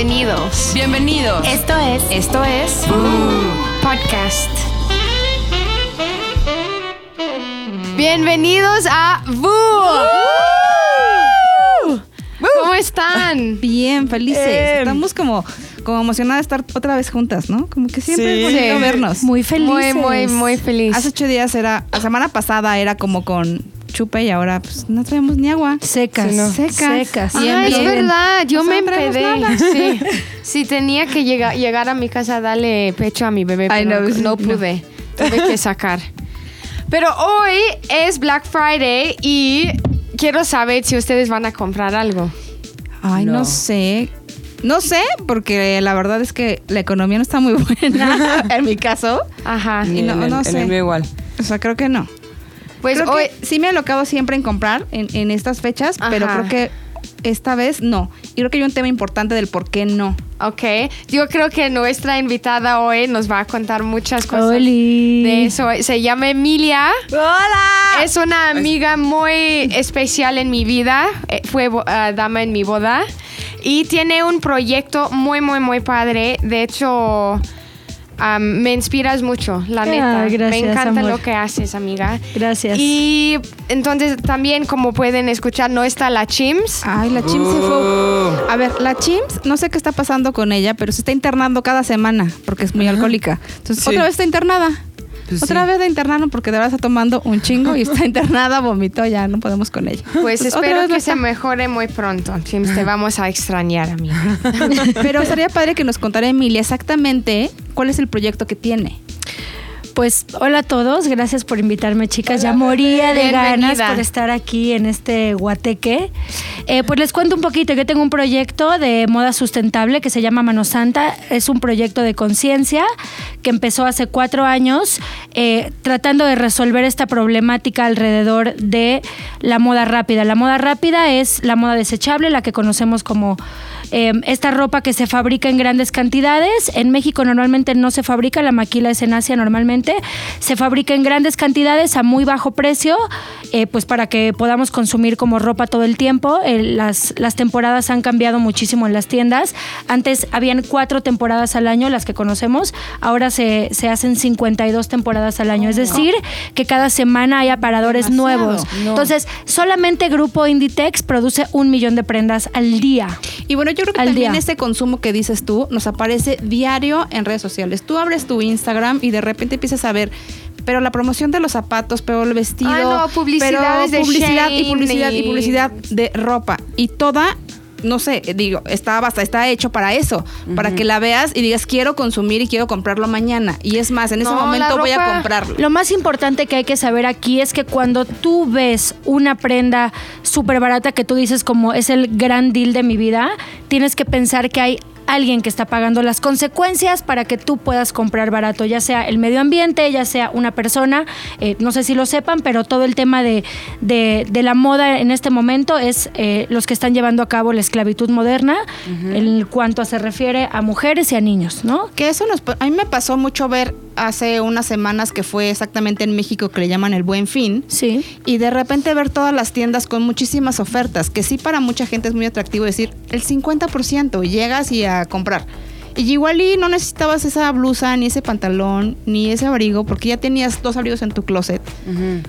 Bienvenidos. Bienvenidos. Esto es. Esto es. Podcast. Bienvenidos a Boo. ¿Cómo están? Bien, felices. Estamos como, como emocionadas de estar otra vez juntas, ¿no? Como que siempre Sí. es bonito Sí. vernos. Muy felices. Muy, muy, muy feliz. Hace ocho días era, la semana pasada era como con chupe y ahora pues no traemos ni agua. Secas. Sí, no. Secas. Secas. Bien, ah, es verdad, yo O sea, me empedé. Sí. sí, tenía que llegar, llegar a mi casa a darle pecho a mi bebé, pero no, sí, no no. pude. Tuve que sacar. Pero hoy es Black Friday y quiero saber si ustedes van a comprar algo. Ay, no. No. sé. No sé, porque la verdad es que la economía no está muy buena en mi caso. Ajá. Y En no- el- no en sé. el mío igual. O sea, creo que no. Pues creo hoy, que sí me he alocado siempre en comprar en, en estas fechas, pero creo que esta vez no. Y creo que hay un tema importante del por qué no. ok. Yo creo que nuestra invitada hoy nos va a contar muchas cosas Oli. de eso. Se llama Emilia. ¡Hola! Es una amiga muy especial en mi vida. Eh, Fue ah, dama en mi boda. Y tiene un proyecto muy, muy, muy padre. De hecho, me inspiras mucho, la Ah, neta. me gracias, encanta amor. lo que haces, amiga. Gracias. Y entonces también, como pueden escuchar, no está la Chims. Ay, la Chims se fue. A ver, la Chims, no sé qué está pasando con ella, pero se está internando cada semana porque es muy alcohólica. Entonces, Sí. otra vez está internada. Pues otra sí. vez la internaron porque de verdad está tomando un chingo y está internada, vomitó, ya no podemos con ella. Pues otra espero que se mejore muy pronto. Te vamos a extrañar, amiga. Pero estaría padre que nos contara Emilia exactamente cuál es el proyecto que tiene. Pues hola a todos, gracias por invitarme chicas, ya moría de Bienvenida. ganas por estar aquí en este guateque. Eh, pues les cuento un poquito, yo tengo un proyecto de moda sustentable que se llama Mano Santa, es un proyecto de conciencia que empezó hace cuatro años eh, tratando de resolver esta problemática alrededor de la moda rápida. La moda rápida es la moda desechable, la que conocemos como eh, esta ropa que se fabrica en grandes cantidades. En México normalmente no se fabrica, la maquila es en Asia normalmente. Se fabrica en grandes cantidades a muy bajo precio, eh, pues para que podamos consumir como ropa todo el tiempo. Eh, las, las temporadas han cambiado muchísimo en las tiendas. Antes habían cuatro temporadas al año, las que conocemos. Ahora se, se hacen 52 temporadas al año. Es decir, que cada semana hay aparadores Demasiado. nuevos. No. Entonces, solamente Grupo Inditex produce un millón de prendas al día. Y bueno, yo creo que Al también día. este consumo que dices tú nos aparece diario en redes sociales. Tú abres tu Instagram y de repente empiezas a ver, pero la promoción de los zapatos, pero el vestido, Ay, no, publicidades pero de publicidad y publicidad y... publicidad de ropa y toda no sé, digo, está basta, está hecho para eso, para que la veas y digas quiero consumir y quiero comprarlo mañana. Y es más, en ese No, momento voy a comprarlo. Lo más importante que hay que saber aquí es que cuando tú ves una prenda súper barata que tú dices como es el gran deal de mi vida, tienes que pensar que hay alguien que está pagando las consecuencias para que tú puedas comprar barato, ya sea el medio ambiente, ya sea una persona, eh, no sé si lo sepan, pero todo el tema de, de- de la moda en este momento es eh, los que están llevando a cabo la esclavitud moderna en cuanto se refiere a mujeres y a niños, ¿no? Que eso nos, a mí me pasó mucho ver hace unas semanas que fue exactamente en México que le llaman el Buen Fin. Sí. Y de repente ver todas las tiendas con muchísimas ofertas, que sí para mucha gente es muy atractivo decir el 50% y llegas y a comprar. Y igual y no necesitabas esa blusa, ni ese pantalón, ni ese abrigo, porque ya tenías dos abrigos en tu closet.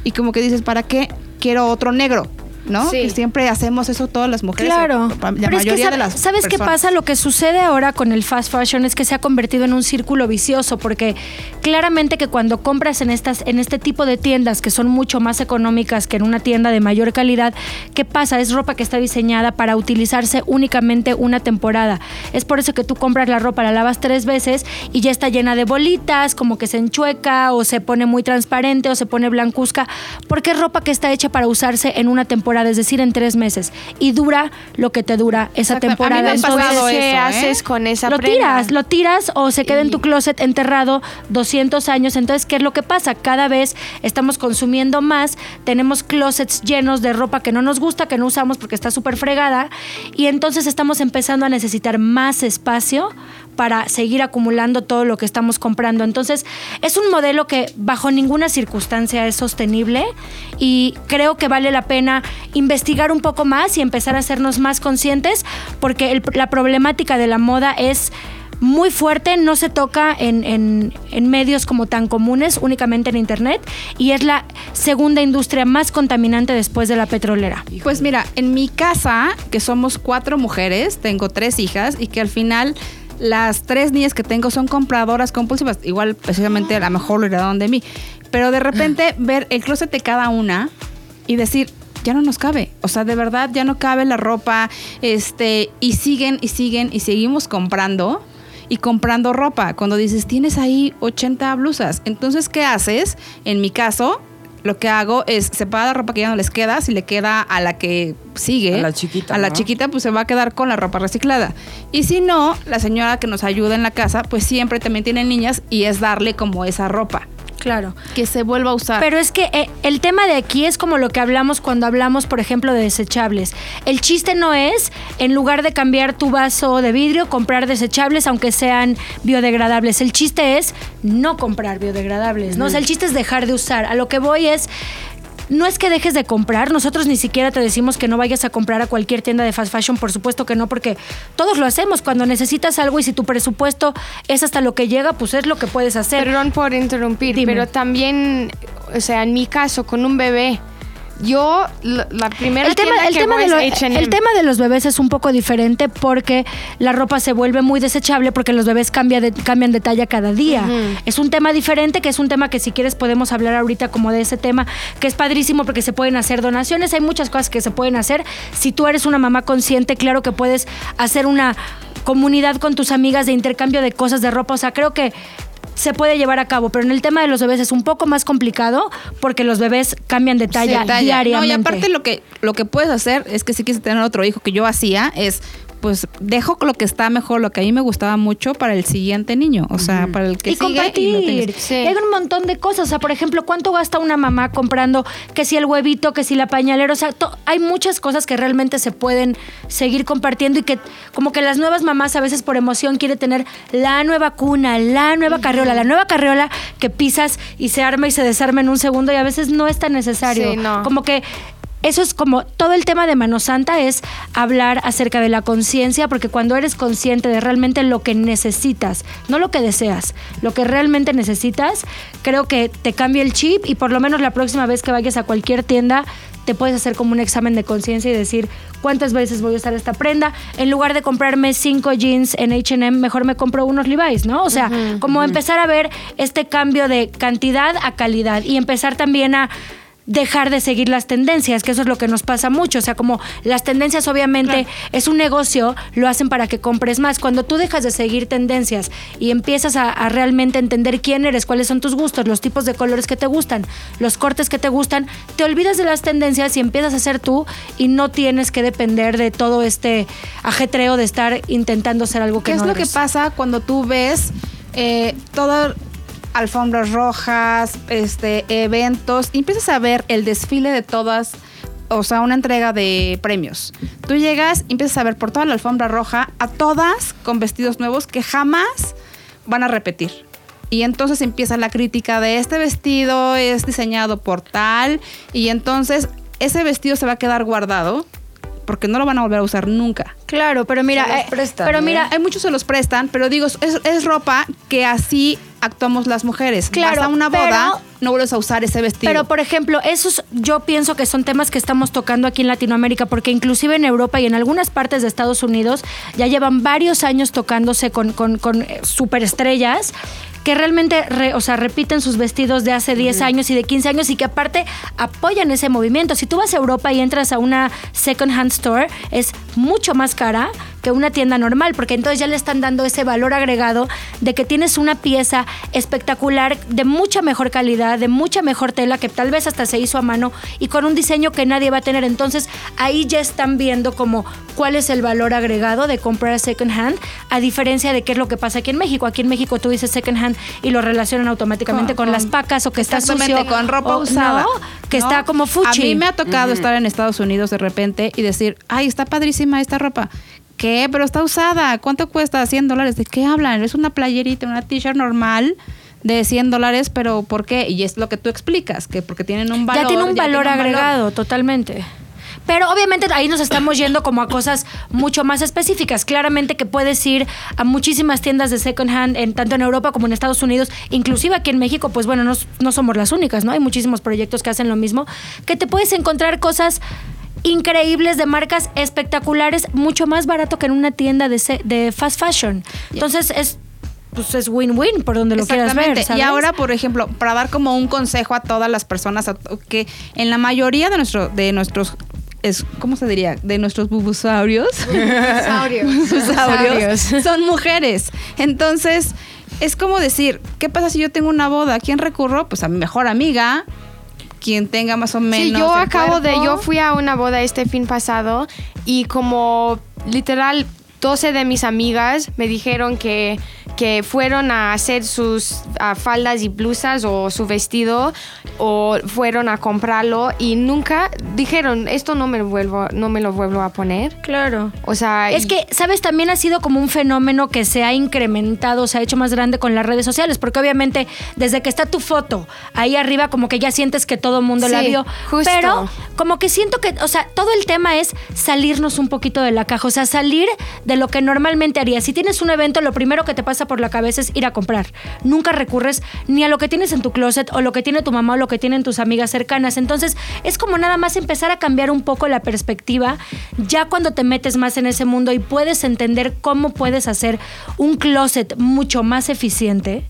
Y como que dices, ¿para qué quiero otro negro? ¿No? Sí. Que siempre hacemos eso todas las mujeres. Claro. La Pero es que mayoría sabe- de las ¿Sabes qué pasa? Lo que sucede ahora con el fast fashion es que se ha convertido en un círculo vicioso, porque claramente que cuando compras en estas, en este tipo de tiendas que son mucho más económicas que en una tienda de mayor calidad, ¿qué pasa? Es ropa que está diseñada para utilizarse únicamente una temporada. Es por eso que tú compras la ropa, la lavas tres veces y ya está llena de bolitas, como que se enchueca o se pone muy transparente o se pone blancuzca, porque es ropa que está hecha para usarse en una temporada, es decir, en tres meses. Y dura lo que te dura esa Exacto. Temporada. Entonces, pasado ¿qué eso, ¿eh? haces con esa lo prenda? tiras, lo tiras o se queda en tu closet enterrado 200 años. Entonces, ¿qué es lo que pasa? Cada vez estamos consumiendo más, tenemos closets llenos de ropa que no nos gusta, que no usamos porque está súper fregada, y entonces estamos empezando a necesitar más espacio para seguir acumulando todo lo que estamos comprando. Entonces, es un modelo que bajo ninguna circunstancia es sostenible y creo que vale la pena investigar un poco más y empezar a hacernos más conscientes porque la problemática de la moda es muy fuerte, no se toca en- en medios como tan comunes, únicamente en Internet, y es la segunda industria más contaminante después de la petrolera. Pues mira, en mi casa, que somos cuatro mujeres, tengo tres hijas y que al final las tres niñas que tengo son compradoras compulsivas. Igual, precisamente, a lo mejor lo heredaron de mí. Pero de repente ver el closet de cada una y decir, ya no nos cabe. O sea, de verdad ya no cabe la ropa. Este, y siguen y siguen y seguimos comprando y comprando ropa. Cuando dices, tienes ahí 80 blusas. Entonces, ¿qué haces? En mi caso, lo que hago es separar la ropa que ya no les queda, si le queda a la que sigue. A la chiquita, A la chiquita, pues se va a quedar con la ropa reciclada. Y si no, la señora que nos ayuda en la casa, pues siempre también tiene niñas y es darle como esa ropa. Claro. Que se vuelva a usar. Pero es que eh, el tema de aquí es como lo que hablamos cuando hablamos, por ejemplo, de desechables. El chiste no es, en lugar de cambiar tu vaso de vidrio, comprar desechables, aunque sean biodegradables. El chiste es no comprar biodegradables, ¿no? O sea, el chiste es dejar de usar. A lo que voy es. No es que dejes de comprar, nosotros ni siquiera te decimos que no vayas a comprar a cualquier tienda de fast fashion, por supuesto que no, porque todos lo hacemos. Cuando necesitas algo y si tu presupuesto es hasta lo que llega, pues es lo que puedes hacer. Perdón por interrumpir, Dime. pero también, o sea, en mi caso, con un bebé, yo, la, la primera el tema, el, que tema de lo- el tema de los bebés es un poco diferente porque la ropa se vuelve muy desechable porque los bebés cambia de- cambian de talla cada día. Es un tema diferente, que es un tema que si quieres podemos hablar ahorita como de ese tema, que es padrísimo porque se pueden hacer donaciones, hay muchas cosas que se pueden hacer. Si tú eres una mamá consciente, claro que puedes hacer una comunidad con tus amigas de intercambio de cosas de ropa. O sea, creo que se puede llevar a cabo, pero en el tema de los bebés es un poco más complicado porque los bebés cambian de talla, Sí, talla. diariamente. No, y aparte lo que, lo que puedes hacer es que si quieres tener otro hijo que yo hacía, es pues dejo lo que está mejor, lo que a mí me gustaba mucho para el siguiente niño. O sea, para el que y sigue compartir. y no Sí. Hay un montón de cosas. O sea, por ejemplo, ¿cuánto gasta una mamá comprando que si el huevito, que si la pañalera? O sea, hay muchas cosas que realmente se pueden seguir compartiendo y que como que las nuevas mamás a veces por emoción quiere tener la nueva cuna, la nueva carriola, la nueva carriola que pisas y se arma y se desarma en un segundo y a veces no es tan necesario. Sí, no. Como que eso es como todo el tema de Mano Santa es hablar acerca de la conciencia, porque cuando eres consciente de realmente lo que necesitas, no lo que deseas, lo que realmente necesitas, creo que te cambia el chip y por lo menos la próxima vez que vayas a cualquier tienda te puedes hacer como un examen de conciencia y decir cuántas veces voy a usar esta prenda. En lugar de comprarme cinco jeans en HM, mejor me compro unos Levi's, ¿no? O sea, como empezar a ver este cambio de cantidad a calidad y empezar también a dejar de seguir las tendencias, que eso es lo que nos pasa mucho. O sea, como las tendencias obviamente es un negocio, lo hacen para que compres más. Cuando tú dejas de seguir tendencias y empiezas a, a realmente entender quién eres, cuáles son tus gustos, los tipos de colores que te gustan, los cortes que te gustan, te olvidas de las tendencias y empiezas a ser tú y no tienes que depender de todo este ajetreo de estar intentando ser algo que ¿Qué no es lo que pasa cuando tú ves eh, todas alfombras rojas, este, eventos, y empiezas a ver el desfile de todas, o sea, una entrega de premios. Tú llegas y empiezas a ver por toda la alfombra roja a todas con vestidos nuevos que jamás van a repetir. Y entonces empieza la crítica de este vestido es diseñado por tal, y entonces ese vestido se va a quedar guardado porque no lo van a volver a usar nunca. Claro, pero mira, eh, pero ¿eh? mira, Hay muchos se los prestan, pero digo, es, es ropa que así actuamos las mujeres. Claro, Vas a una pero- boda, no vuelves a usar ese vestido. Pero, por ejemplo, esos yo pienso que son temas que estamos tocando aquí en Latinoamérica, porque inclusive en Europa y en algunas partes de Estados Unidos ya llevan varios años tocándose con, con, con eh, superestrellas que realmente, re- o sea, repiten sus vestidos de hace 10 años y de 15 años y que aparte apoyan ese movimiento. Si tú vas a Europa y entras a una second hand store, es mucho más cara que una tienda normal, porque entonces ya le están dando ese valor agregado de que tienes una pieza espectacular, de mucha mejor calidad, de mucha mejor tela, que tal vez hasta se hizo a mano y con un diseño que nadie va a tener. Entonces ahí ya están viendo como cuál es el valor agregado de comprar second hand, a diferencia de qué es lo que pasa aquí en México. Aquí en México tú dices second hand y lo relacionan automáticamente con, Con- las pacas o que está sucio. con ropa o- usada. ¿no? Que ¿no? está como fuchi. A mí me ha tocado estar en Estados Unidos de repente y decir, ay, está padrísima esta ropa. ¿Qué? Pero está usada. ¿Cuánto cuesta? 100 dólares. ¿De qué hablan? Es una playerita, una t-shirt normal de 100 dólares, pero ¿por qué? Y es lo que tú explicas, que porque tienen un valor. ya tiene un valor tiene un agregado, totalmente. Pero obviamente ahí nos estamos yendo como a cosas mucho más específicas. Claramente que puedes ir a muchísimas tiendas de second hand, en, tanto en Europa como en Estados Unidos, inclusive aquí en México, pues bueno, no, no somos las únicas, ¿no? Hay muchísimos proyectos que hacen lo mismo, que te puedes encontrar cosas increíbles de marcas espectaculares, mucho más barato que en una tienda de, se- de fast fashion. Entonces es pues es win-win por donde lo quieras ver. Y ahora, por ejemplo, para dar como un consejo a todas las personas que en la mayoría de nuestro de nuestros es, ¿cómo se diría? De nuestros bubusaurios. Bubusaurios. Bubusaurios son mujeres. Entonces, es como decir, ¿qué pasa si yo tengo una boda? ¿A quién recurro? Pues a mi mejor amiga, quien tenga más o menos. Sí, yo el acabo de, yo fui a una boda este fin pasado y como literal 12 de mis amigas me dijeron que, que fueron a hacer sus faldas y blusas o su vestido o fueron a comprarlo y nunca dijeron esto no me lo vuelvo no me lo vuelvo a poner. Claro. O sea, Es y- que, ¿sabes? También ha sido como un fenómeno que se ha incrementado, se ha hecho más grande con las redes sociales, porque obviamente desde que está tu foto ahí arriba, como que ya sientes que todo el mundo la Sí, vio. justo. Pero como que siento que, o sea, todo el tema es salirnos un poquito de la caja, o sea, salir de lo que normalmente harías. Si tienes un evento, lo primero que te pasa por la cabeza es ir a comprar. Nunca recurres ni a lo que tienes en tu closet o lo que tiene tu mamá o lo que tienen tus amigas cercanas. Entonces, es como nada más empezar a cambiar un poco la perspectiva ya cuando te metes más en ese mundo y puedes entender cómo puedes hacer un closet mucho más eficiente,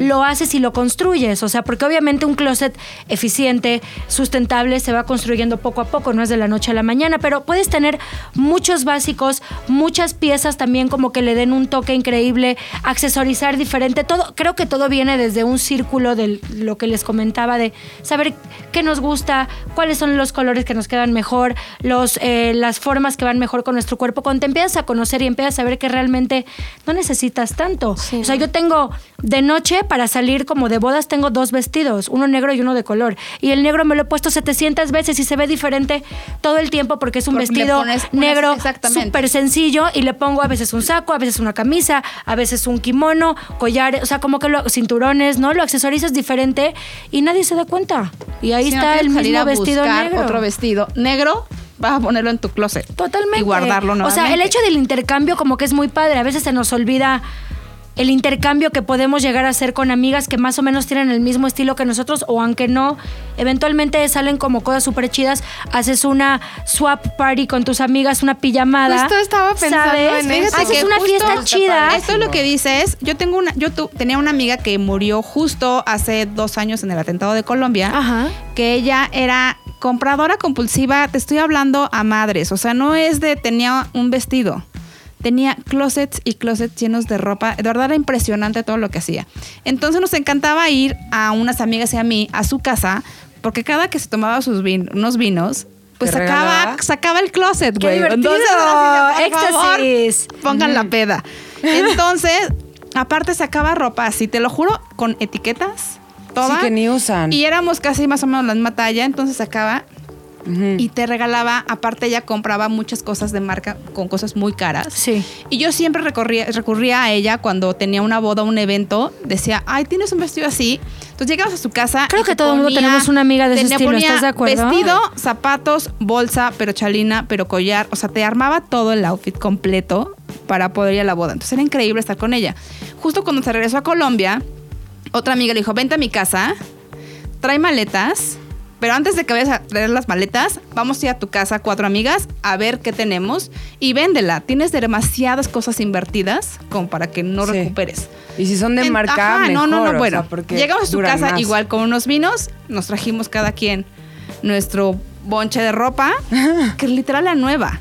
lo haces y lo construyes. O sea, porque obviamente un closet eficiente, sustentable, se va construyendo poco a poco, no es de la noche a la mañana, pero puedes tener muchos básicos, muchas piezas también como que le den un toque increíble, accesorizar diferente. Todo, creo que todo viene desde un círculo de lo que les comentaba de saber qué nos gusta, cuáles son los colores que nos quedan mejor, los, eh, las formas que van mejor con nuestro cuerpo. Cuando te empiezas a conocer y empiezas a ver que realmente no necesitas tanto. Sí. O sea, yo tengo de noche para salir como de bodas, tengo dos vestidos, uno negro y uno de color. Y el negro me lo he puesto 700 veces y se ve diferente todo el tiempo porque es un Porque vestido pones- pones- negro súper sencillo y le pongo a veces un saco, a veces una camisa, a veces un kimono, collares, o sea, como que lo, cinturones, ¿no? Lo accesorizas diferente y nadie se da cuenta. Y ahí Si está el mismo a vestido negro. otro vestido negro, vas a ponerlo en tu closet. Totalmente. Y guardarlo O nuevamente. sea, el hecho del intercambio como que es muy padre. A veces se nos olvida el intercambio que podemos llegar a hacer con amigas que más o menos tienen el mismo estilo que nosotros o aunque no, eventualmente salen como cosas súper chidas. Haces una swap party con tus amigas, una pijamada. Justo estaba pensando ¿sabes? en eso. Haces que una fiesta chida. Esto es lo que dices. Yo tengo una, yo tu- tenía una amiga que murió justo hace dos años en el atentado de Colombia. Ajá. Que ella era compradora compulsiva. Te estoy hablando a madres. O sea, no es de tenía un vestido. Tenía closets y closets llenos de ropa. De verdad era impresionante todo lo que hacía. Entonces nos encantaba ir a unas amigas y a mí a su casa, porque cada que se tomaba sus vin- unos vinos, pues ¿Te sacaba, sacaba el closet, ¡Qué güey. Entonces, así pongan la peda. Entonces, aparte sacaba ropa así, te lo juro, con etiquetas. Toda. Sí, que ni usan. Y éramos casi más o menos la misma talla, entonces sacaba Y te regalaba, aparte ella compraba muchas cosas de marca con cosas muy caras. Sí. Y yo siempre recorría- recurría a ella cuando tenía una boda, un evento, decía, ay, tienes un vestido así. Entonces llegabas a su casa. Creo y que todo el mundo tenemos una amiga de ese estilo, ponía ¿estás de acuerdo? Vestido, zapatos, bolsa, pero chalina, pero collar. O sea, te armaba todo el outfit completo para poder ir a la boda. Entonces era increíble estar con ella. Justo cuando se regresó a Colombia, otra amiga le dijo, vente a mi casa, trae maletas. Pero antes de que vayas a traer las maletas, vamos a ir a tu casa, cuatro amigas, a ver qué tenemos y véndela. Tienes demasiadas cosas invertidas como para que no Sí. recuperes. Y si son de En- marca, ajá, no, no, no, o bueno. sea, porque llegamos a duran casa más. igual con unos vinos, nos trajimos cada quien nuestro bonche de ropa, que es literal la nueva.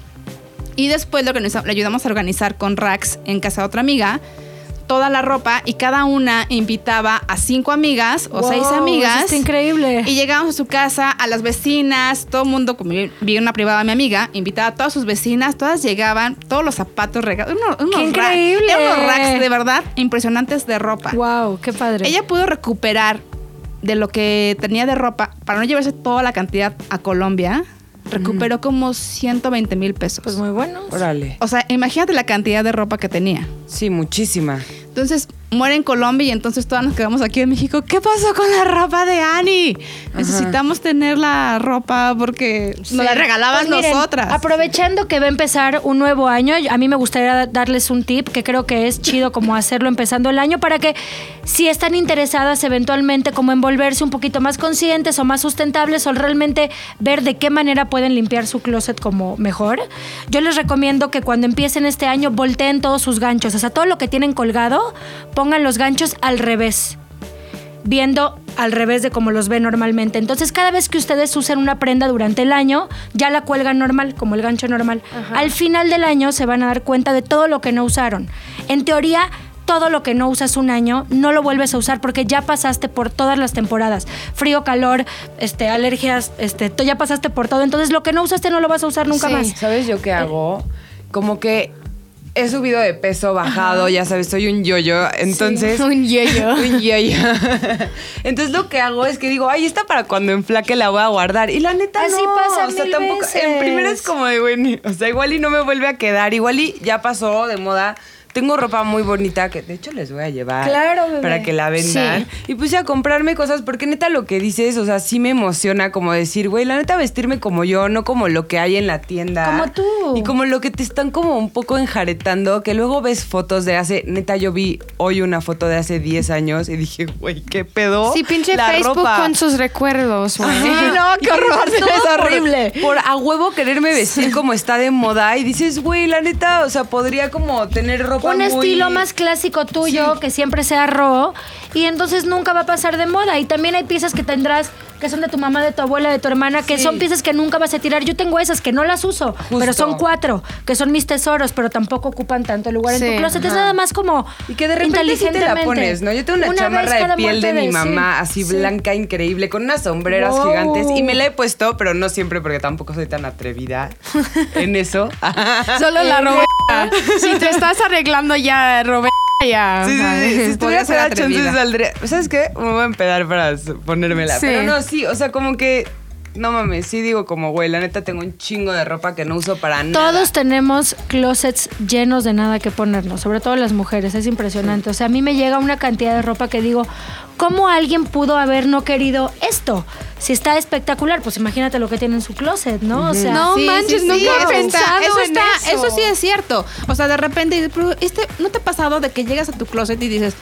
Y después lo que nos, le ayudamos a organizar con racks en casa de otra amiga, toda la ropa y cada una invitaba a cinco amigas o Wow, seis eso amigas. está increíble. Y llegamos a su casa, a las vecinas, todo el mundo, como vi una privada mi amiga, invitaba a todas sus vecinas, todas llegaban, todos los zapatos regados. Unos, unos ¡Qué increíble! unos racks de verdad impresionantes de ropa. Wow, qué padre. Ella pudo recuperar de lo que tenía de ropa para no llevarse toda la cantidad a Colombia. recuperó como 120 mil pesos. Pues muy bueno. Órale. o sea, imagínate la cantidad de ropa que tenía. Sí, muchísima. Entonces muere en Colombia y entonces todas nos quedamos aquí en México. ¿Qué pasó con la ropa de Annie? Necesitamos tener la ropa porque nos la regalaban Pues miren, nosotras. Aprovechando que va a empezar un nuevo año, a mí me gustaría darles un tip que creo que es chido como hacerlo empezando el año para que si están interesadas eventualmente como en volverse un poquito más conscientes o más sustentables o realmente ver de qué manera pueden limpiar su closet como mejor, yo les recomiendo que cuando empiecen este año volteen todos sus ganchos, o sea, todo lo que tienen colgado, pongan los ganchos al revés viendo al revés de como los ve normalmente. Entonces, cada vez que ustedes usen una prenda durante el año, ya la cuelgan normal, como el gancho normal. Al final del año se van a dar cuenta de todo lo que no usaron. En teoría, todo lo que no usas un año no lo vuelves a usar porque ya pasaste por todas las temporadas. Frío, calor, este, alergias, este, ya pasaste por todo. Entonces, lo que no usaste no lo vas a usar nunca Sí. más. ¿Sabes yo qué hago? Como que he subido de peso, bajado, ya sabes, soy un yo-yo. Entonces. Un yo-yo. un yo-yo. Entonces lo que hago es que digo, ay, esta para cuando enflaque la voy a guardar. Y la neta Así no. pasa o sea, mil tampoco. En veces. primera es como de, güey, o sea, igual y no me vuelve a quedar. Igual y ya pasó de moda. Tengo ropa muy bonita que de hecho les voy a llevar Claro, bebé. para que la vendan. Sí. Y puse a comprarme cosas porque neta lo que dices, o sea, sí me emociona como decir, güey, la neta vestirme como yo, no como lo que hay en la tienda. Como tú. Y como lo que te están como un poco enjaretando, que luego ves fotos de hace, neta yo vi hoy una foto de hace 10 años y dije, güey, ¿qué pedo? Sí, pinche La Facebook ropa. con sus recuerdos, güey. Sí, no, qué horror, es por- horrible. Por, a huevo quererme vestir como está de moda y dices, güey, la neta, o sea, podría como tener ropa un muy- estilo más clásico tuyo, que siempre sea raw, y entonces nunca va a pasar de moda. Y también hay piezas que tendrás que son de tu mamá, de tu abuela, de tu hermana, que Sí. son piezas que nunca vas a tirar. Yo tengo esas que no las uso, pero son cuatro, que son mis tesoros, pero tampoco ocupan tanto lugar en Sí, tu closet. Es ajá. nada más como Y que de repente sí te la pones, ¿no? Yo tengo una, vez chamarra de piel de muerte mi mamá, sí. así Sí. blanca, increíble, con unas sombreras Wow. gigantes. Y me la he puesto, pero no siempre, porque tampoco soy tan atrevida en eso. Solo la Roberta. si te estás arreglando ya, Roberta, ya. Sí, sí, sí. Si podría estuviera ser peda, chance atrevida. saldría. ¿Sabes qué? Me voy a empedar para ponérmela. Pero no, sí, o sea, como que. No mames, sí digo como, güey, la neta tengo un chingo de ropa que no uso para nada. Todos tenemos closets llenos de nada que ponernos, sobre todo las mujeres, es impresionante. O sea, a mí me llega una cantidad de ropa que digo, ¿cómo alguien pudo haber no querido esto? Si está espectacular, pues imagínate lo que tiene en su closet, ¿no? O sea, No manches, nunca he eso está- pensado eso, en está- eso. eso sí es cierto. O sea, de repente, dices, pero este, ¿no te ha pasado de que llegas a tu closet y dices,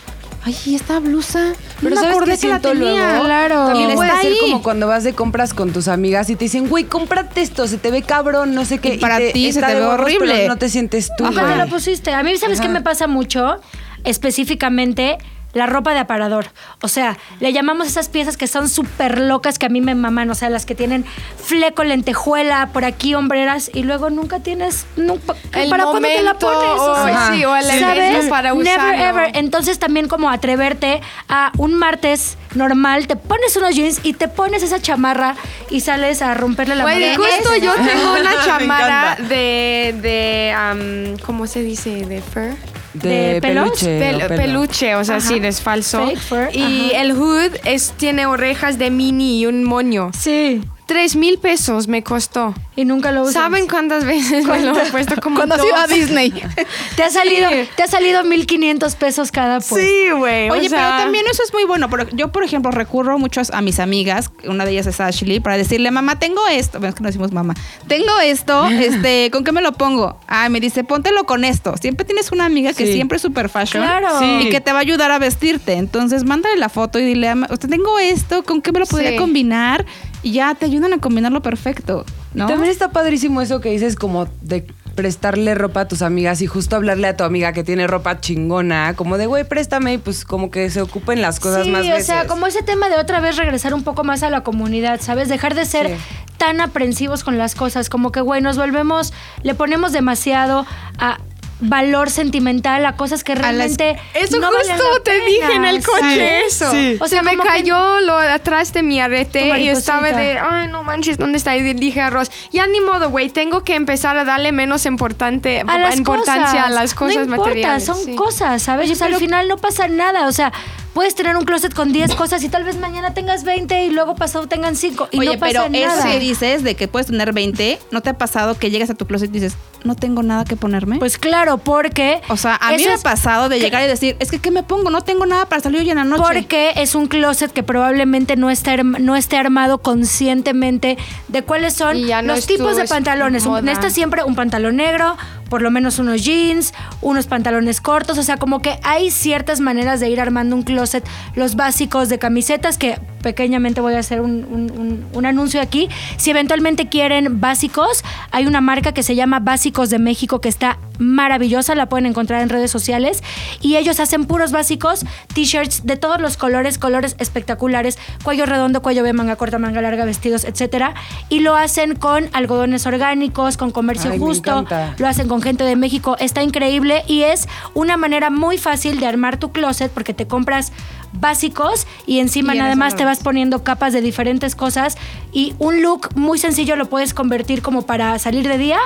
ay, ¿y esta blusa? Pero no me ¿sabes que la siento tenía. luego? Claro. También puede está ser ahí. como cuando vas de compras con tus amigas y te dicen, güey, cómprate esto, se te ve cabrón, no sé qué. Y para ti se te ve horrible. pero no te sientes tú, te güey. lo pusiste. A mí, ¿sabes qué me pasa mucho? Específicamente la ropa de aparador. O sea, le llamamos esas piezas que son súper locas que a mí me maman. O sea, las que tienen fleco, lentejuela, por aquí hombreras y luego nunca tienes... Nunca, El ¿Para cuándo te la momento, pones? o- sí, o el ¿Sabes? para Never usarlo. ever. Entonces también como atreverte a un martes normal, te pones unos jeans y te pones esa chamarra y sales a romperle la Güey, madre. justo yo tengo una chamarra de, de ¿cómo se dice? De fur. ¿De pelos? peluche. Pel- o pelo. peluche, o sea, Ajá. sí, es falso. Fake fur, Y ajá. el hood es, tiene orejas de mini y un moño. Sí. Tres mil pesos me costó. Y nunca lo usas. ¿Saben cuántas veces me lo he puesto como Cuando se iba a? Disney. Te ha salido, Sí. te ha salido 1500 pesos cada pues. Sí, güey. o Oye, sea, pero también eso es muy bueno. Pero yo, por ejemplo, recurro mucho a mis amigas. Una de ellas es Ashley, para decirle, mamá, tengo esto. Bueno, es que no decimos mamá. Tengo esto, este, ¿con qué me lo pongo? Ah, me dice, póntelo con esto. Siempre tienes una amiga que Sí. siempre es super fashion. Claro. Sí. Y que te va a ayudar a vestirte. Entonces, mándale la foto y dile, "Ama, usted tengo esto, ¿con qué me lo podría combinar? Y ya te ayudan a combinarlo perfecto, ¿no? También está padrísimo eso que dices como de prestarle ropa a tus amigas y justo hablarle a tu amiga que tiene ropa chingona, como de, güey, préstame y pues como que se ocupen las cosas sí, más o veces. sea, como ese tema de otra vez regresar un poco más a la comunidad, ¿sabes? Dejar de ser Sí. tan aprensivos con las cosas, como que, güey, nos volvemos, le ponemos demasiado a valor sentimental a cosas que las- realmente Eso no justo la te pena. dije en el coche, Sí, eso. sí. O sea, me que- cayó lo atrás de mi arete y estaba de, ay, no manches, ¿dónde está? Y dije a Ross, ya ni modo, güey, tengo que empezar a darle menos importante, a importancia cosas. a las cosas no importa, materiales. son sí. cosas, ¿sabes? o sea, al final no pasa nada. O sea, puedes tener un closet con 10 cosas y tal vez mañana tengas 20 y luego pasado tengan 5 y Oye, no pasa pero eso nada. que dices de que puedes tener 20, ¿no te ha pasado que llegas a tu closet y dices, no tengo nada que ponerme? Pues claro, porque o sea, a mí eso me ha pasado de llegar y decir, es que ¿qué me pongo? No tengo nada para salir hoy en la noche. Porque es un closet que probablemente no está no esté armado conscientemente de cuáles son no los tipos de es- pantalones. Un-. Necesitas siempre un pantalón negro, por lo menos unos jeans, unos pantalones cortos. O sea, como que hay ciertas maneras de ir armando un closet. Los básicos de camisetas, que pequeñamente voy a hacer un, un- un- un anuncio aquí. Si eventualmente quieren básicos, hay una marca que se llama Básicos de México que está maravillosa, la pueden encontrar en redes sociales. Y ellos hacen puros básicos, t-shirts de todos los colores, colores espectaculares, cuello redondo, cuello B, manga corta, manga larga, vestidos, etcétera. Y lo hacen con algodones orgánicos, con comercio Ay, justo, lo hacen con gente de México, está increíble y es una manera muy fácil de armar tu closet porque te compras básicos y encima Y nada más te vas poniendo capas de diferentes cosas y un look muy sencillo lo puedes convertir como para salir de día.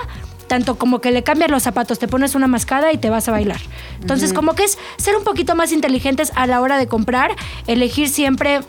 Tanto como que le cambias los zapatos, te pones una mascada y te vas a bailar. Entonces, como que es ser un poquito más inteligentes a la hora de comprar, elegir siempre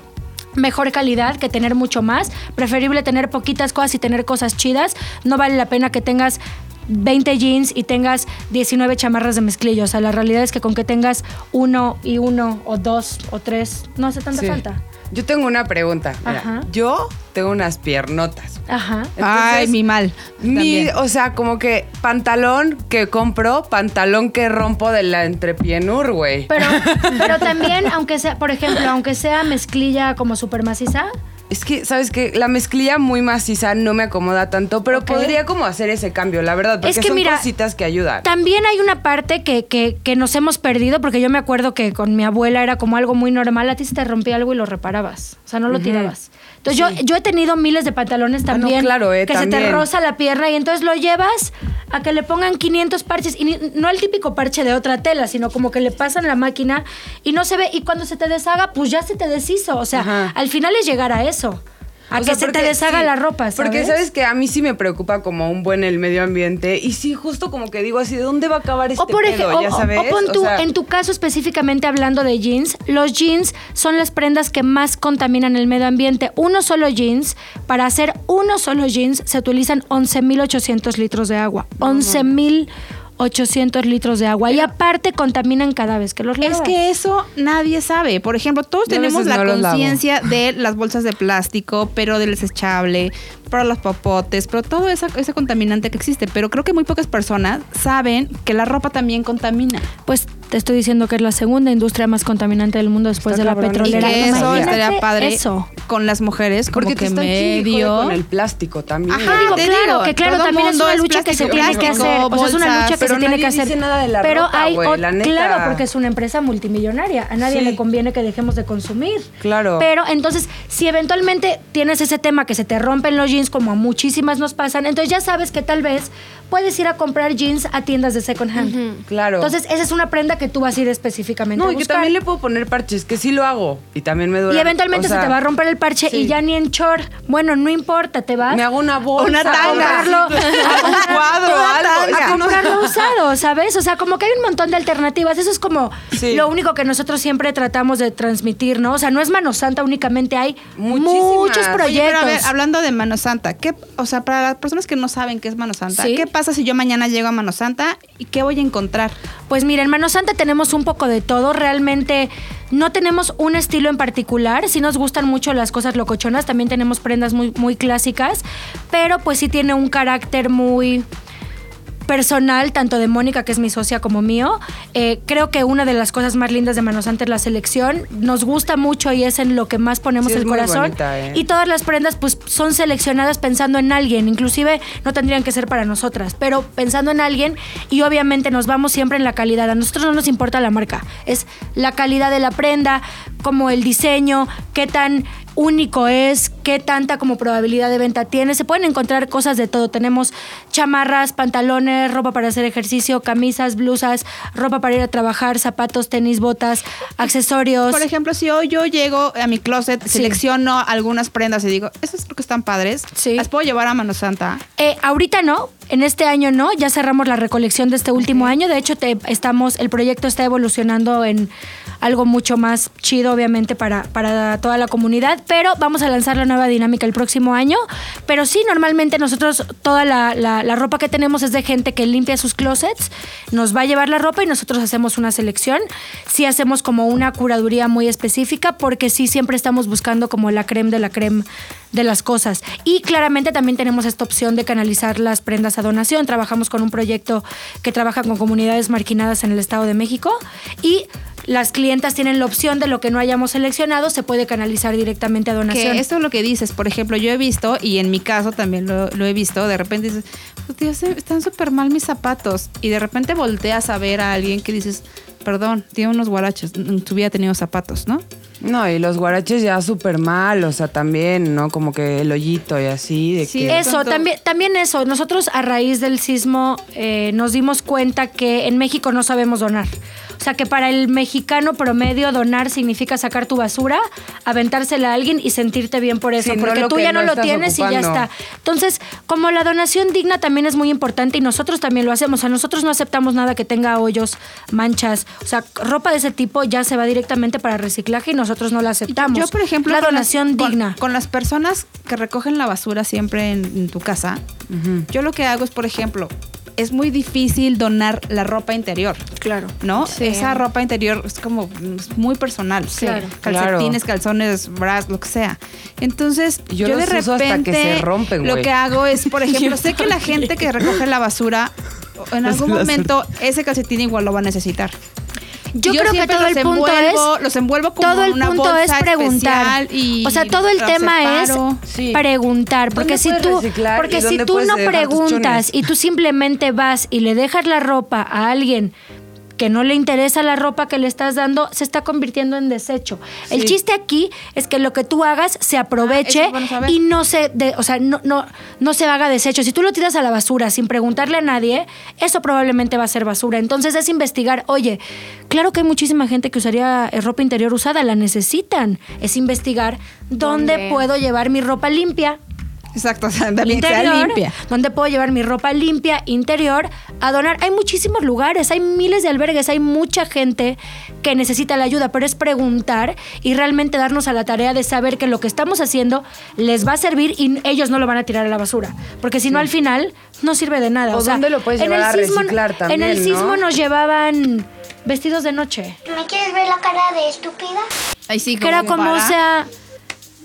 mejor calidad que tener mucho más. Preferible tener poquitas cosas y tener cosas chidas. No vale la pena que tengas 20 jeans y tengas 19 chamarras de mezclilla. O sea, la realidad es que con que tengas uno y uno o dos o tres, no hace tanta Sí. falta. Yo tengo una pregunta. Mira, Ajá. yo tengo unas piernotas. Ajá. Ay, Entonces, mi mal. Mi, o sea, como que pantalón que compro, pantalón que rompo de la entrepienur, güey. Pero, pero también, aunque sea, por ejemplo, aunque sea mezclilla como súper maciza, Es que, ¿sabes qué? La mezclilla muy maciza no me acomoda tanto, pero podría como hacer ese cambio, la verdad, porque Es que son mira, cositas que ayudan. También hay una parte que, que, que nos hemos perdido, porque yo me acuerdo que con mi abuela era como algo muy normal. A ti se te rompía algo y lo reparabas. O sea, no lo tirabas. Entonces yo, yo he tenido miles de pantalones Ah, no, también claro, eh, que se te también. roza la pierna y entonces lo llevas a que le pongan 500 parches. Y ni- no el típico parche de otra tela, sino como que le pasan la máquina y no se ve. Y cuando se te deshaga, pues ya se te deshizo. O sea, Ajá. al final es llegar a eso. A O que sea, se te deshaga sí, la ropa, ¿sabes? Porque sabes que a mí sí me preocupa como un buen el medio ambiente y sí justo como que digo así, ¿de dónde va a acabar este O por pedo? ejemplo, ya o- sabes? o pon O tú, sea, en tu caso específicamente hablando de jeans, los jeans son las prendas que más contaminan el medio ambiente. Uno solo jeans, para hacer uno solo jeans se utilizan 11.800 litros de agua. 11.800 litros de agua. y aparte contaminan cada vez que los lavas. Es que eso nadie sabe. Por ejemplo, todos Yo tenemos la no conciencia de las bolsas de plástico, pero del desechable, para los popotes, pero todo esa, ese contaminante que existe. Pero creo que muy pocas personas saben que la ropa también contamina. Pues te estoy diciendo que es la segunda industria más contaminante del mundo después Está de la cabrón, Y petrolera. que eso Imagínate estaría padre Eso. con las mujeres, como porque que medio... con el plástico también. Ajá, digo, te claro, digo, que claro, también es una es lucha que se plástico, tiene que hacer. O sea, es una lucha que se tiene que hacer. dice nada de la pero ropa, hay, la neta. claro, porque es una empresa multimillonaria. A nadie Sí. le conviene que dejemos de consumir. Claro. Pero entonces, si eventualmente tienes ese tema que se te rompen los jeans, como a muchísimas nos pasan, entonces ya sabes que tal vez puedes ir a comprar jeans a tiendas de second hand. Claro. Entonces, esa es una prenda que tú vas a ir específicamente no, a y que buscar. también le puedo poner parches, que sí lo hago y también me duele. Y eventualmente se te va a romper el parche sí. y ya ni en short. Bueno, no importa, te vas. Me hago una bolsa. Una tanga. a un cuadro, algo. A no- comprarlo usado, ¿sabes? O sea, como que hay un montón de alternativas. Eso es como Sí. lo único que nosotros siempre tratamos de transmitir, ¿no? O sea, no es Mano Santa únicamente, hay Muchísimas. muchos Oye, proyectos. Oye, pero a ver, hablando de Mano Santa, ¿qué, o sea, para las personas que no saben qué es Mano Santa, Sí. ¿qué pasa si yo mañana llego a Mano Santa y qué voy a encontrar? Pues mira, en Mano Santa tenemos un poco de todo. Realmente no tenemos un estilo en particular. Sí nos gustan mucho las cosas locochonas. También tenemos prendas muy, muy clásicas. Pero pues sí tiene un carácter muy personal, tanto de Mónica, que es mi socia, como mío. Eh, creo que una de las cosas más lindas de Mano Santa es la selección. Nos gusta mucho y es en lo que más ponemos Sí, el corazón. bonita, ¿eh? Y todas las prendas pues son seleccionadas pensando en alguien, inclusive no tendrían que ser para nosotras, pero pensando en alguien y obviamente nos vamos siempre en la calidad. A nosotros no nos importa la marca, es la calidad de la prenda, como el diseño, qué tan único es, qué tanta como probabilidad de venta tiene. Se pueden encontrar cosas de todo. Tenemos chamarras, pantalones, ropa para hacer ejercicio, camisas, blusas, ropa para ir a trabajar, zapatos, tenis, botas, accesorios. Por ejemplo, si hoy yo llego a mi closet, Sí. selecciono algunas prendas y digo, esas creo que están padres, Sí. las puedo llevar a Mano Santa. Eh, ahorita no, en este año no, ya cerramos la recolección de este último año. De hecho, te- estamos, el proyecto está evolucionando en algo mucho más chido, obviamente, para, para toda la comunidad. Pero vamos a lanzar la nueva dinámica el próximo año. Pero sí, normalmente nosotros, toda la, la- la ropa que tenemos es de gente que limpia sus closets, nos va a llevar la ropa y nosotros hacemos una selección. Sí hacemos como una curaduría muy específica porque sí siempre estamos buscando como la creme de la creme de las cosas. Y claramente también tenemos esta opción de canalizar las prendas a donación. Trabajamos con un proyecto que trabaja con comunidades marginadas en el Estado de México y las clientas tienen la opción de lo que no hayamos seleccionado se puede canalizar directamente a donación. Que esto es lo que dices. Por ejemplo, yo he visto, y en mi caso también lo, lo he visto, de repente dices, pues Dios, eh, están súper mal mis zapatos. Y de repente volteas a ver a alguien que dices, perdón, tiene unos guaraches, en tu vida ha tenido zapatos, ¿no? No, y los guaraches ya súper mal, o sea, también, ¿no? Como que el hoyito y así. De Sí, que- es- Eso, también, también eso. Nosotros a raíz del sismo eh, nos dimos cuenta que en México no sabemos donar. O sea, que para el mexicano promedio donar significa sacar tu basura, aventársela a alguien y sentirte bien por eso. Sí, porque tú ya no, no lo tienes y ya está. Entonces, como la donación digna también es muy importante y nosotros también lo hacemos. O sea, nosotros no aceptamos nada que tenga hoyos, manchas. O sea, ropa de ese tipo ya se va directamente para reciclaje y nosotros no la aceptamos. Yo, por ejemplo, la con las- donación con- digna. Con, las personas que recogen la basura siempre en, en tu casa, yo lo que hago es, por ejemplo, es muy difícil donar la ropa interior. Claro. ¿No? Sí. Esa ropa interior es como es muy personal. Claro. Calcetines, calzones, bras, lo que sea. Entonces, Yo yo, de uso hasta repente que se rompen, lo que hago es, por ejemplo, sé que la gente que recoge la basura en algún momento ese calcetín igual lo va a necesitar. Yo, creo que todo el punto envuelvo- es los envuelvo como todo el una punto es preguntar. y o sea, todo el tema separo. es Sí. preguntar, porque ¿Dónde si tú porque si tú no preguntas y tú simplemente vas y le dejas la ropa a alguien que no le interesa la ropa que le estás dando, se está convirtiendo en desecho. El chiste aquí es que lo que tú hagas se aproveche Ah, bueno saber. y no se, de- o sea, no, no, no se haga desecho. Si tú lo tiras a la basura sin preguntarle a nadie, eso probablemente va a ser basura. Entonces es investigar, oye, claro que hay muchísima gente que usaría eh, ropa interior usada, la necesitan. Es investigar dónde, ¿Dónde? puedo llevar mi ropa limpia. Exacto, o sea, también que sea Interior, limpia. donde puedo llevar mi ropa limpia interior a donar. Hay muchísimos lugares, hay miles de albergues, hay mucha gente que necesita la ayuda, pero es preguntar y realmente darnos a la tarea de saber que lo que estamos haciendo les va a servir y ellos no lo van a tirar a la basura, porque si no al final no sirve de nada. O dónde lo puedes en el llevar a sismo- reciclar también, En el ¿no? sismo nos llevaban vestidos de noche, ¿Me quieres ver la cara de estúpida? Ahí sí, que era como, o para-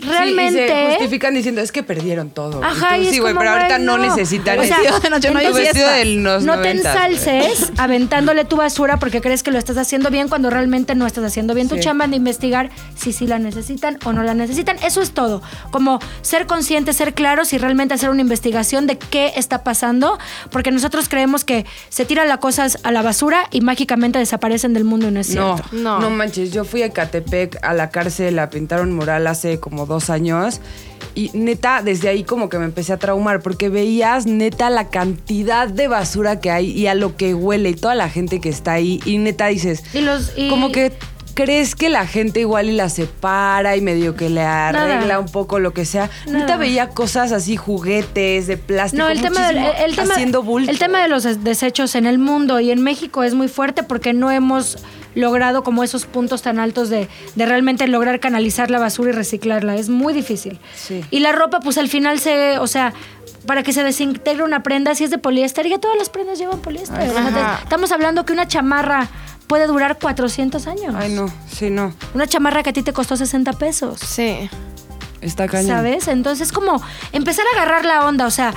sea, Sí, realmente... y se justifican diciendo, es que perdieron todo. Ajá, Y tú, sí, güey, pero ahorita no, no. necesitan O sea, eso. no, yo no Tu hice vestido fiesta. de los no te 90s, ensalces aventándole tu basura porque crees que lo estás haciendo bien cuando realmente no estás haciendo bien tu chamba de investigar si sí la necesitan o no la necesitan. Eso es todo. Como ser conscientes, ser claros y realmente hacer una investigación de qué está pasando, porque nosotros creemos que se tiran las cosas a la basura y mágicamente desaparecen del mundo y no es No, cierto. no, No. manches. Yo fui a Catepec a la cárcel a pintar un mural hace como dos años. Y neta, desde ahí como que me empecé a traumar porque veías neta la cantidad de basura que hay y a lo que huele y toda la gente que está ahí. Y neta dices, Y los y- como que crees que la gente igual y la separa y medio que le arregla Nada. un poco lo que sea. Neta veía cosas así, juguetes de plástico. No, el tema, del- muchísimo, el, tema, haciendo bulto. el tema de los des- desechos en el mundo y en México es muy fuerte porque no hemos logrado como esos puntos tan altos de, de realmente lograr canalizar la basura y reciclarla. Es muy difícil. Sí. Y la ropa, pues al final se, o sea, para que se desintegre una prenda, si es de poliéster, ya todas las prendas llevan poliéster. O sea, estamos hablando que una chamarra puede durar 400 años. Ay, no, sí, no. Una chamarra que a ti te costó 60 pesos. Sí. Está cañón. ¿Sabes? Entonces, como empezar a agarrar la onda, o sea,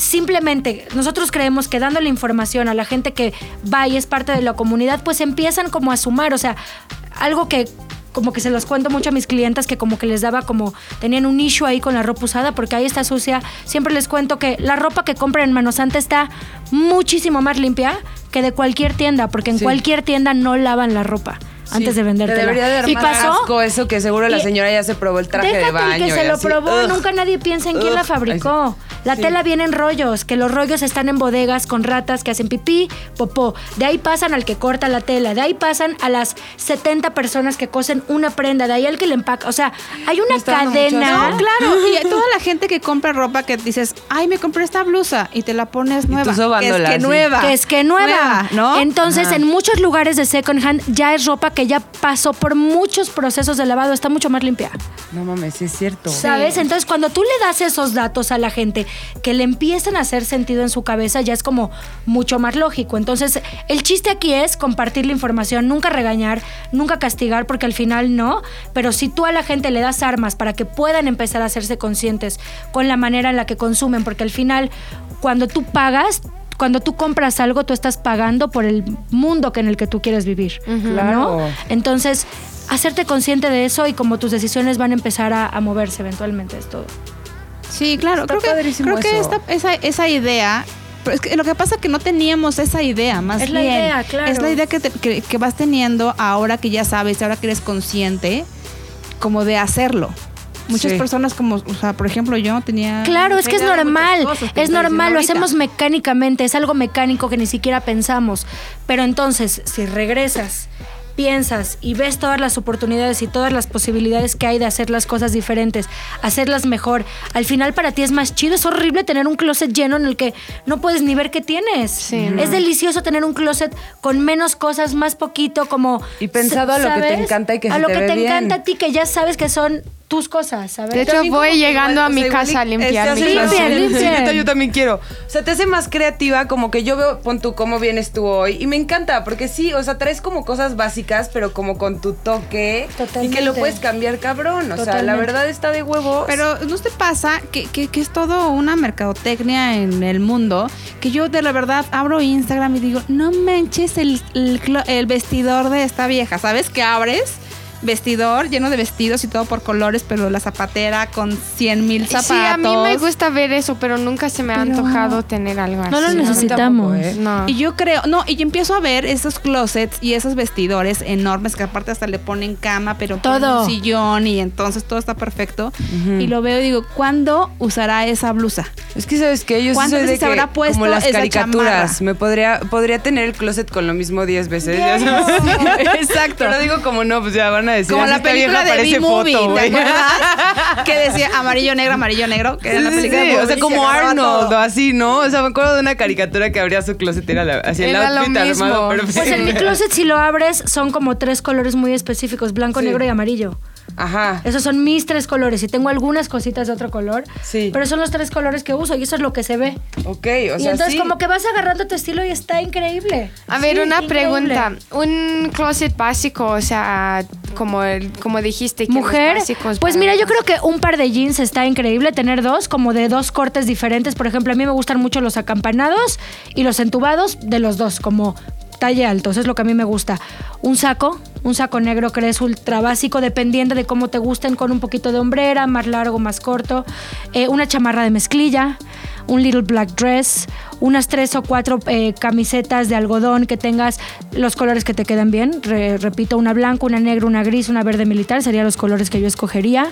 simplemente nosotros creemos que dando la información a la gente que va y es parte de la comunidad, pues empiezan como a sumar, o sea, algo que como que se los cuento mucho a mis clientes que como que les daba como tenían un issue ahí con la ropa usada porque ahí está sucia. Siempre les cuento que la ropa que compran en Mano Santa está muchísimo más limpia que de cualquier tienda, porque en Sí. cualquier tienda no lavan la ropa antes de debería de y pasó asco eso que seguro la y- señora ya se probó el traje Déjate de baño. el que se lo así. probó, Ugh. nunca nadie piensa en quién la fabricó. La tela viene en rollos, que los rollos están en bodegas con ratas que hacen pipí, popó. De ahí pasan al que corta la tela, de ahí pasan a las 70 personas que cosen una prenda, de ahí al que le empaca. O sea, hay una cadena. No, claro. Y toda la gente que compra ropa que dices, ay, me compré esta blusa y te la pones nueva. que es que sí. nueva. Que es que nueva. ¿no? Entonces, Ajá. en muchos lugares de second hand ya es ropa que ya pasó por muchos procesos de lavado, está mucho más limpia. No mames, sí es cierto. ¿Sabes? Entonces, cuando tú le das esos datos a la gente que le empiezan a hacer sentido en su cabeza, ya es como mucho más lógico. Entonces, el chiste aquí es compartir la información, nunca regañar, nunca castigar, porque al final no. Pero si tú a la gente le das armas para que puedan empezar a hacerse conscientes con la manera en la que consumen, porque al final, cuando tú pagas, cuando tú compras algo, tú estás pagando por el mundo que en el que tú quieres vivir. ¿no? Claro. Entonces, hacerte consciente de eso y como tus decisiones van a empezar a, a moverse eventualmente, es todo. Sí, claro. Está creo que, creo que esta- esa, esa idea. Pero es que lo que pasa es que no teníamos esa idea, más Es la bien. idea, claro. Es la idea que, te- que- que vas teniendo ahora que ya sabes, ahora que eres consciente, como de hacerlo. Muchas Sí. personas como, o sea, por ejemplo, yo tenía... Claro, es que es normal, es normal, lo ahorita. hacemos mecánicamente, es algo mecánico que ni siquiera pensamos. Pero entonces, si regresas, piensas y ves todas las oportunidades y todas las posibilidades que hay de hacer las cosas diferentes, hacerlas mejor, al final para ti es más chido, es horrible tener un closet lleno en el que no puedes ni ver qué tienes. Sí, es delicioso tener un closet con menos cosas, más poquito, como... Y pensado a lo que te encanta y que A se lo te que ve te bien. encanta a ti, que ya sabes que son tus cosas, ¿sabes? De hecho, También voy llegando igual, a mi o sea, igual casa a y- limpiar mi haces Limpia, yo también quiero. O sea, te hace más creativa, como que yo veo, pon tú cómo vienes tú hoy. Y me encanta, porque sí, o sea, traes como cosas básicas, pero como con tu toque. Y que Totalmente. lo puedes cambiar cabrón. O sea, la Totalmente. verdad está de huevos. Pero ¿no te pasa que, que- que es todo una mercadotecnia en el mundo? Que yo de la verdad abro Instagram y digo, no manches el, el clo- el vestidor de esta vieja. ¿Sabes? Que abres vestidor lleno de vestidos y todo por colores, pero la zapatera con 100 mil zapatos. Sí, a mí me gusta ver eso, pero nunca se me ha Pero- antojado tener algo así. No lo necesitamos. tampoco, ¿eh? No. Y yo creo, no, y yo empiezo a ver esos closets y esos vestidores enormes que aparte hasta le ponen cama, pero ponen Todo. un sillón y entonces todo está perfecto. Y lo veo y digo, ¿cuándo usará esa blusa? Es que sabes que yo ¿Cuántas soy de veces que, habrá puesto como las esa caricaturas, chamarra? me podría podría tener el closet con lo mismo 10 veces. ya Diario. sabes. Exacto. Pero digo como no, pues ya van a decir, Como "Así la película de parece B-Movie, foto, ¿te güey". acuerdas? que decía amarillo, negro, amarillo, negro. Que era la Sí, sí, película sí, de o sea, como se Arnold o así, ¿no? O sea, me acuerdo de una caricatura que abría su closet y era la, así el Era lo outfit mismo. armado perfecto. Pues en mi closet, si lo abres, son como tres colores muy específicos: blanco, Sí. negro y amarillo. Ajá. Esos son mis tres colores. Y tengo algunas cositas de otro color. Sí. Pero son los tres colores que uso y eso es lo que se ve. Ok, o y sea, entonces, sí. como que vas agarrando tu estilo y está increíble. A ver, Sí, una increíble. pregunta. Un closet básico, o sea, como, el- como dijiste que Mujer, básicos pues mira, yo creo que un par de jeans está increíble, tener dos, como de dos cortes diferentes. Por ejemplo, a mí me gustan mucho los acampanados y los entubados de los dos, como talla alto, eso es lo que a mí me gusta. Un saco, un saco negro que es ultra básico, dependiendo de cómo te gusten, con un poquito de hombrera, más largo, más corto. Eh, una chamarra de mezclilla, un little black dress, unas tres o cuatro eh, camisetas de algodón que tengas los colores que te quedan bien. Re- repito, una blanca, una negra, una gris, una verde militar, serían los colores que yo escogería.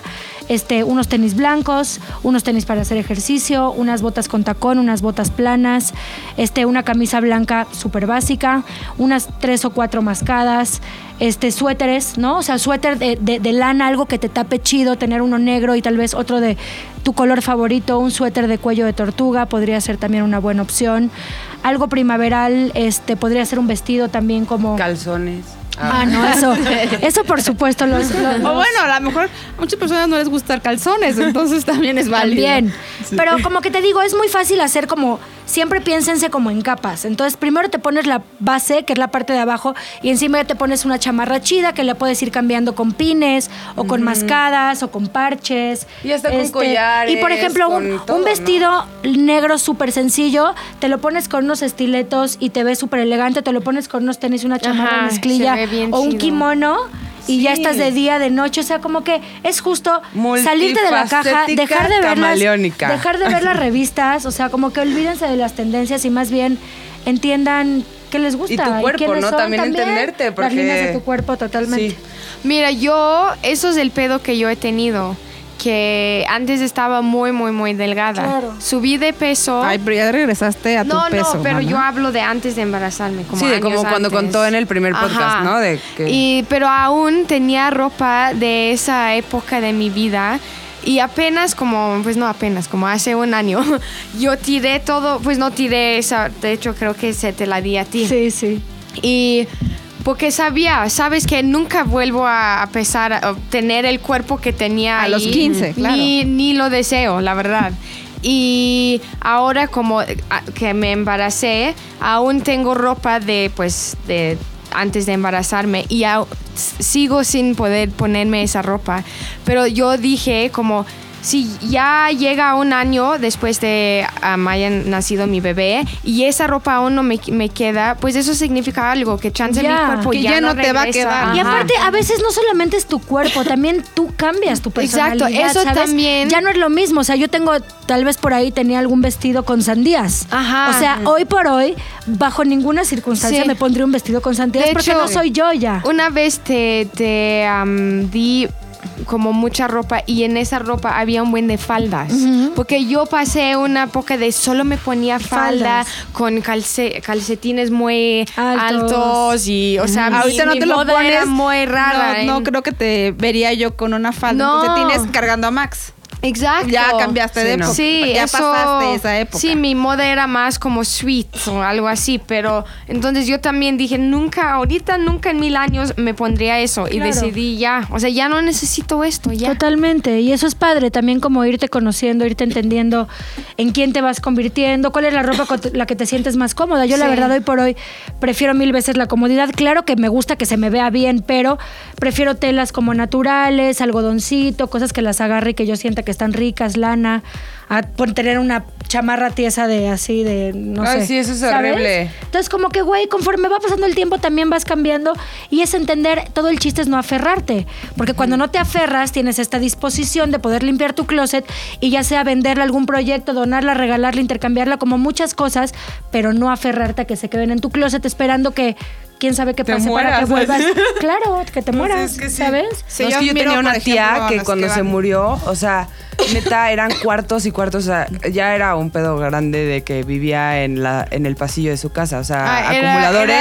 Este, unos tenis blancos, unos tenis para hacer ejercicio, unas botas con tacón, unas botas planas, este, una camisa blanca súper básica, unas tres o cuatro mascadas, este, suéteres, ¿no? O sea, suéter de, de- de lana, algo que te tape chido, tener uno negro y tal vez otro de tu color favorito, un suéter de cuello de tortuga, podría ser también una buena opción. Algo primaveral, este, podría ser un vestido también como... Calzones. Ah, no, eso, eso por supuesto. Los, los- O bueno, a lo mejor a muchas personas no les gustan calzones, entonces también es válido. También. Pero como que te digo, es muy fácil hacer como, siempre piénsense como en capas. Entonces primero te pones la base, que es la parte de abajo, y encima ya te pones una chamarra chida que le puedes ir cambiando con pines, o con mascadas, o con parches. Este, Y hasta con collares, Y por ejemplo, un, con todo, un ¿no? vestido negro súper sencillo, te lo pones con unos estiletos y te ves súper elegante, te lo pones con unos tenis, una chamarra Ajá, mezclilla, o un chido. kimono. Y ya estás de día, de noche, o sea, como que es justo salirte de la caja, dejar de ver las, dejar de ver las revistas, o sea, como que olvídense de las tendencias y más bien entiendan qué les gusta. Y tu cuerpo, ¿no? son También entenderte, Las líneas porque- de tu cuerpo, totalmente. Sí. Mira, yo, eso es el pedo que yo he tenido. Que antes estaba muy, muy, muy delgada. Claro. Subí de peso. Ay, pero ya regresaste a tu no, peso. no, pero mana. yo hablo de antes de embarazarme. Como Sí, de años como cuando antes. contó en el primer podcast, ¿no? De que- Y, pero aún tenía ropa de esa época de mi vida. Y apenas como, pues no apenas, como hace un año, yo tiré todo, pues no tiré esa, de hecho creo que se te la di a ti. Sí, sí. Y porque sabía, sabes que nunca vuelvo a, pesar, a tener el cuerpo que tenía A los ahí. 15, claro. Ni, ni lo deseo, la verdad. Y ahora como eh, que me embaracé, aún tengo ropa de, pues, de antes de embarazarme y sigo sin poder ponerme esa ropa. Pero yo dije como si ya llega un año después de um, haya nacido mi bebé y esa ropa aún no me, me queda, pues eso significa algo, que chance mi cuerpo que ya, ya no te va a quedar. Y aparte, a veces no solamente es tu cuerpo, también tú cambias tu Exacto, personalidad. eso ¿sabes? también. Ya no es lo mismo. O sea, yo tengo, tal vez por ahí tenía algún vestido con sandías. Ajá. O sea, hoy por hoy, bajo ninguna circunstancia Sí. me pondría un vestido con sandías De porque hecho, no soy yo ya. Una vez te, te di como mucha ropa y en esa ropa había un buen de faldas. Porque yo pasé una época de solo me ponía falda Faldas. con calce- calcetines muy Altos. altos, y, o sea, Ahorita no te lo pones. muy rara. No, no en- creo que te vería yo con una falda. No. No. tienes cargando a Max. Exacto. Ya cambiaste de Sí, no. época. Sí, ya eso- pasaste esa época. Sí, mi moda era más como sweet o algo así, pero entonces yo también dije, nunca, ahorita, nunca en mil años me pondría eso y decidí ya, o sea, ya no necesito esto, ya. Totalmente, y eso es padre también como irte conociendo, irte entendiendo en quién te vas convirtiendo, cuál es la ropa con la que te sientes más cómoda. Yo la verdad hoy por hoy prefiero mil veces la comodidad. Claro que me gusta que se me vea bien, pero prefiero telas como naturales, algodoncito, cosas que las agarre y que yo sienta que están ricas, lana, a por tener una chamarra tiesa de así de no Ay, sé. sí, eso es ¿sabes? horrible. Entonces, como que, güey, conforme va pasando el tiempo también vas cambiando y es entender, todo el chiste es no aferrarte, porque cuando no te aferras tienes esta disposición de poder limpiar tu closet y ya sea venderla a algún proyecto, donarla, regalarla, intercambiarla, como muchas cosas, pero no aferrarte a que se queden en tu closet esperando que quién sabe qué Te pase para que vuelvas. claro, que te mueras, es que sí. ¿sabes? Sí, no, es yo que yo tenía una tía que cuando que se murió, o sea, neta eran cuartos y cuartos, o sea, ya era un pedo grande de que vivía en la en el pasillo de su casa, o sea, Ah, era- acumuladores.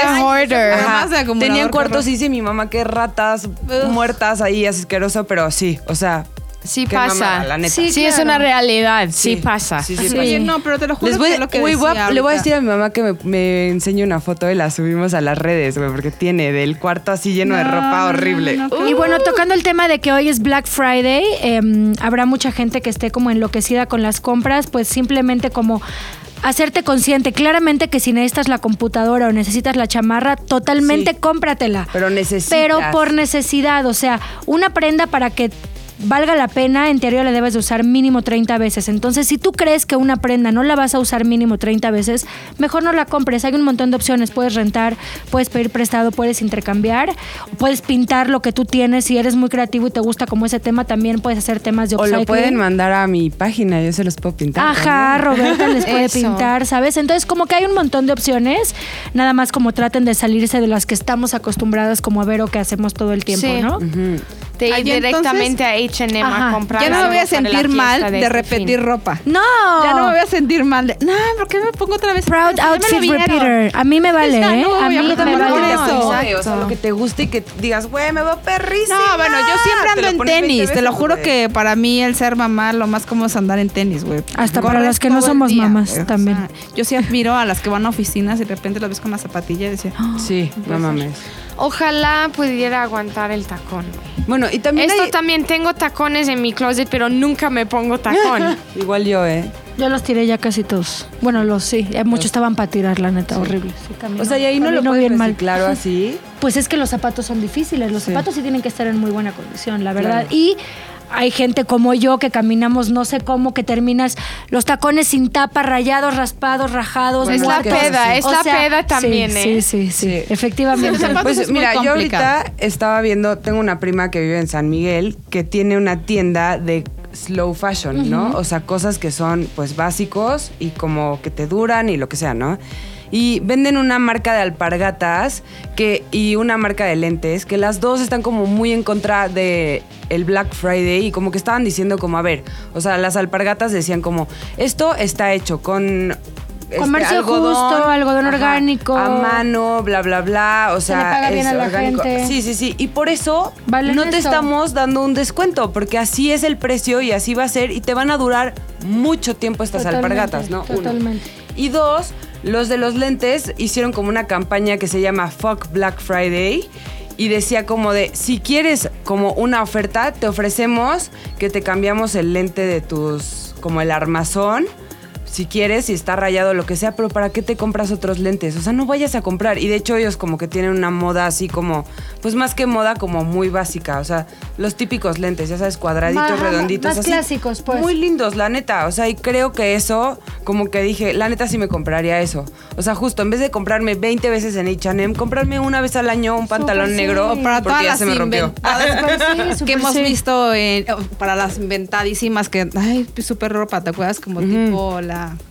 era. Ajá. Acumulador, Tenían qué cuartos y dice mi mamá que ratas muertas ahí, asqueroso, pero sí, o sea, Sí qué pasa. mamada, la neta. Sí, Sí, es claro. una realidad, sí, pasa. Sí, sí. Oye, no, pero te lo juro Les voy, que es lo que güey, voy a- decía le voy a ahorita. decir a mi mamá que me, me enseñe una foto y la subimos a las redes, güey, porque tiene del cuarto así lleno de No, ropa no, no, horrible. no, no, Y bueno, tocando el tema de que hoy es Black Friday, eh, habrá mucha gente que esté como enloquecida con las compras, pues simplemente como hacerte consciente. Claramente que si necesitas la computadora o necesitas la chamarra, totalmente Sí. cómpratela. Pero necesitas. Pero por necesidad, o sea, una prenda para que valga la pena, en teoría la debes de usar mínimo 30 veces. Entonces, si tú crees que una prenda no la vas a usar mínimo 30 veces, mejor no la compres. Hay un montón de opciones. Puedes rentar, puedes pedir prestado, puedes intercambiar, puedes pintar lo que tú tienes. Si eres muy creativo y te gusta como ese tema, también puedes hacer temas de O upcycling. lo pueden mandar a mi página, yo se los puedo pintar. Ajá, también. Roberta les puede pintar, ¿sabes? Entonces, como que hay un montón de opciones, nada más como traten de salirse de las que estamos acostumbradas como a ver o que hacemos todo el tiempo, Sí. ¿no? Ujú. De ir Ay, y directamente a H&M a comprar Ya no me voy a sentir mal de, este repetir fin. ropa. No. Ya no me voy a sentir mal de. No, ¿por qué me pongo otra vez? Proud lo outfit repeater. A mí me vale, ¿eh? no, a mí me vale eso. O sea, lo que te guste y que digas, güey, me veo perrísima. No, bueno, yo siempre ando lo en pones 20 tenis. Te lo juro que para mí el ser mamá lo más cómodo es andar en tenis, güey. Hasta para las que no somos día, mamás. O también. sea, yo sí admiro a las que van a oficinas y de repente las ves con la zapatilla y decía, "Ah". Sí, no mames. Ojalá pudiera aguantar el tacón. Bueno, y también Esto hay- también tengo tacones en mi closet, pero nunca me pongo tacón. Igual yo, ¿eh? Yo los tiré ya casi todos. Bueno, los sí. Muchos estaban para tirar, la neta, horrible. Sí, camino- O sea, y ahí no lo puedes bien mal. reciclar o así. Pues es que los zapatos son difíciles. Los Sí. zapatos sí tienen que estar en muy buena condición, la verdad. Claro. Y hay gente como yo que caminamos no sé cómo, que terminas los tacones sin tapa, rayados, raspados, rajados. Bueno, es la peda, es O la sea, peda también, sí, ¿eh? Sí, sí, sí, efectivamente. Sí, Pues mira, yo ahorita estaba viendo, tengo una prima que vive en San Miguel que tiene una tienda de slow fashion, ¿no? O sea, cosas que son pues básicos y como que te duran y lo que sea, ¿no? Y venden una marca de alpargatas que, y una marca de lentes, que las dos están como muy en contra de el Black Friday y como que estaban diciendo como, a ver, o sea, las alpargatas decían como, esto está hecho con... este, Comercio justo, algodón orgánico. A mano, bla, bla, bla. O Se le sea, paga bien es a la orgánico. gente. Sí, sí, sí. Y por eso no te estamos dando un descuento, porque así es el precio y así va a ser y te van a durar mucho tiempo estas Totalmente, alpargatas, ¿no? Uno. Totalmente. Y dos, los de los lentes hicieron como una campaña que se llama Fuck Black Friday. Y decía como de, si quieres como una oferta, te ofrecemos que te cambiamos el lente de tus, como el armazón, si quieres, si está rayado, lo que sea, pero ¿para qué te compras otros lentes? O sea, no vayas a comprar. Y de hecho ellos como que tienen una moda así como, pues más que moda, como muy básica. O sea, los típicos lentes, ya sabes, cuadraditos, Más- redonditos. más así. clásicos, pues. Muy lindos, la neta. O sea, y creo que eso, como que dije, la neta sí me compraría eso. O sea, justo, en vez de comprarme 20 veces en H&M, comprarme una vez al año un pantalón sí. negro para porque todas ya las se me rompió. Sí, súper que hemos sí. visto en- para las inventadísimas que ay súper ropa te acuerdas como tipo la Yeah.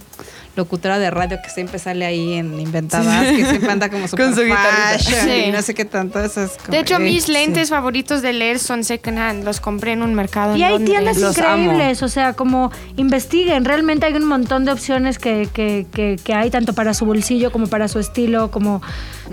Locutora de radio que siempre sale ahí en inventadas que siempre anda como super su guitarrita. fashion Sí. y no sé qué tanto eso es como- De hecho, eh, mis sí. lentes favoritos de leer son second hand. Los compré en un mercado. en Y hay Londres. tiendas Los increíbles, o sea, como investiguen, realmente hay un montón de opciones que, que, que, que hay tanto para su bolsillo como para su estilo, como...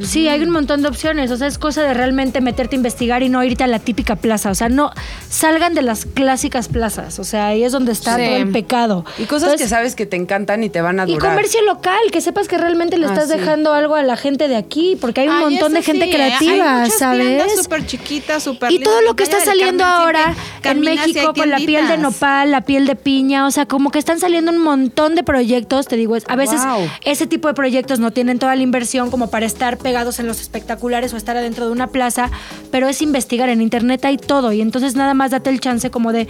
Sí, hay un montón de opciones, o sea, es cosa de realmente meterte a investigar y no irte a la típica plaza, o sea, no salgan de las clásicas plazas, o sea, ahí es donde está Sí. todo el pecado. Y cosas Entonces, que sabes que te encantan y te van a Y durar. comercio local, que sepas que realmente le Ah, estás sí. dejando algo a la gente de aquí, porque hay un Ay, montón de gente sí, ¿eh? creativa, hay muchas ¿sabes? súper chiquitas, súper Y todo lo que está saliendo ahora en México con la piel de nopal, la piel de piña, o sea, como que están saliendo un montón de proyectos, te digo, a veces Wow. ese tipo de proyectos no tienen toda la inversión como para estar pegados en los espectaculares o estar adentro de una plaza, pero es investigar en internet hay todo y entonces nada más date el chance como de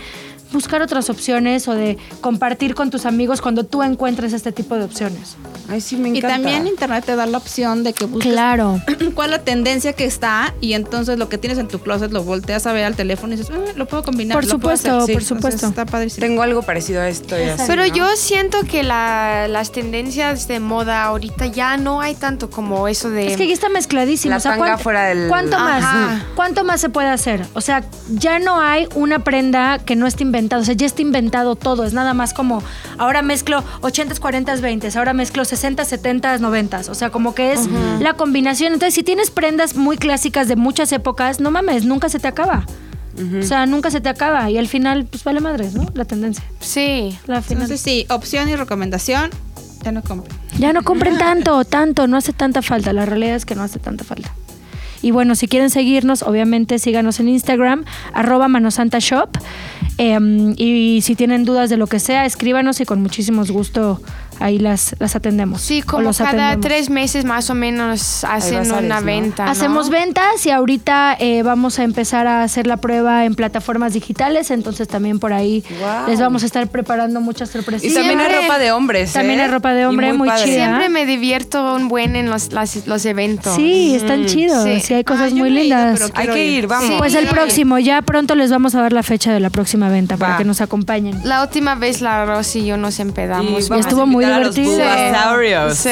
buscar otras opciones o de compartir con tus amigos cuando tú encuentres este tipo de opciones. Ay, sí, me y encanta. también internet te da la opción de que busques Claro. cuál es la tendencia que está y entonces lo que tienes en tu closet lo volteas a ver al teléfono y dices, "Ah, lo puedo combinar. Por lo puedo supuesto, hacer". por Entonces, supuesto. Está padrísimo. Tengo algo parecido a esto. y así, Pero ¿no? yo siento que la- las tendencias de moda ahorita ya no hay tanto como eso de... Es que ya está mezcladísimo. La o sea, tanga ¿cuánto, fuera del- ¿cuánto más? ¿Cuánto más se puede hacer? O sea, ya no hay una prenda que no esté inventada. O sea, ya está inventado todo. Es nada más como, ahora mezclo 80s, 40s, 20s. Ahora mezclo 60s, 70s, 90s. O sea, como que es la combinación. Entonces, si tienes prendas muy clásicas de muchas épocas, no mames, nunca se te acaba. O sea, nunca se te acaba. Y al final, pues vale madres, ¿no? La tendencia. Sí. La final. Entonces sí, opción y recomendación, ya no compren. Ya no compren tanto, tanto, no hace tanta falta. La realidad es que no hace tanta falta. Y bueno, si quieren seguirnos, obviamente síganos en Instagram, arroba manosantashop. Em, y si tienen dudas de lo que sea, escríbanos y con muchísimos gusto ahí las, las atendemos. Sí, como los cada atendemos. tres meses más o menos hacen una ¿no? venta. ¿no? Hacemos ventas y ahorita eh, vamos a empezar a hacer la prueba en plataformas digitales, entonces también por ahí Wow. les vamos a estar preparando muchas sorpresas. Y también hay Siempre- ropa de hombres. También ¿eh? hay ropa de Y hombre, muy padre. chida. Siempre me divierto un buen en los, las- los eventos. Sí, están chidos, Sí. sí hay cosas Ah, muy ido, lindas. pero Hay que ir, vamos. Sí. Pues el próximo, ya pronto les vamos a dar la fecha de la próxima venta para Va. que nos acompañen. La última vez la Rosy y yo nos empedamos. Y estuvo a muy invitar a los divertido. Sí.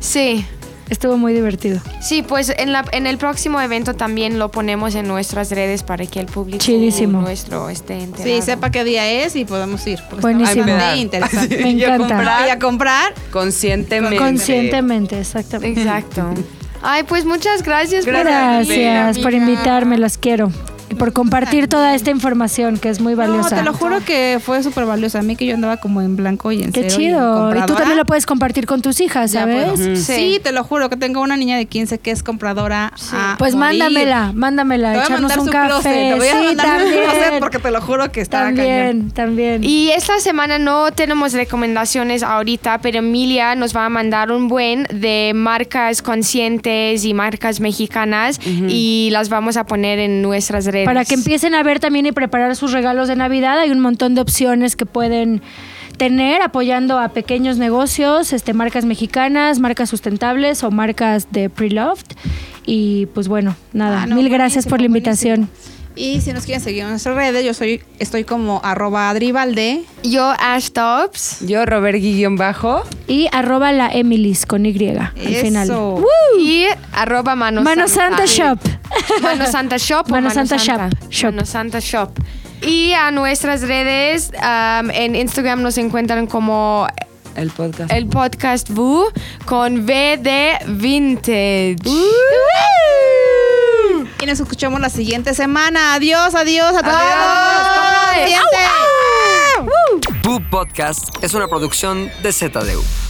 sí. Estuvo muy divertido. Sí, pues en, la, en el próximo evento también lo ponemos en nuestras redes para que el público Chidísimo. nuestro esté enterado. Sí, sepa qué día es y podemos ir. Buenísimo. me- Y a encanta. comprar Y a comprar. Conscientemente. Conscientemente, exactamente. Exacto. Ay, pues muchas gracias, por Gracias. Gracias por invitarme, las quiero. Por compartir toda esta información que es muy valiosa. No, te lo juro que fue súper valiosa. A mí que yo andaba como en blanco y en Qué cero y chido. Y tú también lo puedes compartir con tus hijas, Ya ¿sabes? puedo. Sí. Sí. te lo juro que tengo una niña de 15 que es compradora. a Pues morir. mándamela, Te mándamela, voy a echarnos mandar un su café. closet. Te voy a sí, también. closet porque te lo juro que está cañón. también, también. Y esta semana no tenemos recomendaciones ahorita, pero Emilia nos va a mandar un buen de marcas conscientes y marcas mexicanas y las vamos a poner en nuestras redes. Para que empiecen a ver también y preparar sus regalos de Navidad, hay un montón de opciones que pueden tener apoyando a pequeños negocios, este marcas mexicanas, marcas sustentables o marcas de pre-loved. Y pues bueno, nada, Ah, no, mil gracias por la invitación. Y si nos quieren seguir en nuestras redes, yo soy, estoy como arroba adribalde. Yo, Ash Tops. Yo, Robert Guillón Bajo. Y arroba la Emilis con Y al Eso. final. Y arroba Mano, Mano Santa Shop. Mano Santa Shop. Mano Santa Shop. Shop. Mano Santa Shop. Y a nuestras redes, um, en Instagram nos encuentran como El podcast. el podcast VU con V de Vintage. Y nos escuchamos la siguiente semana. Adiós, adiós a todos. Boo Podcast es una producción de ZDU.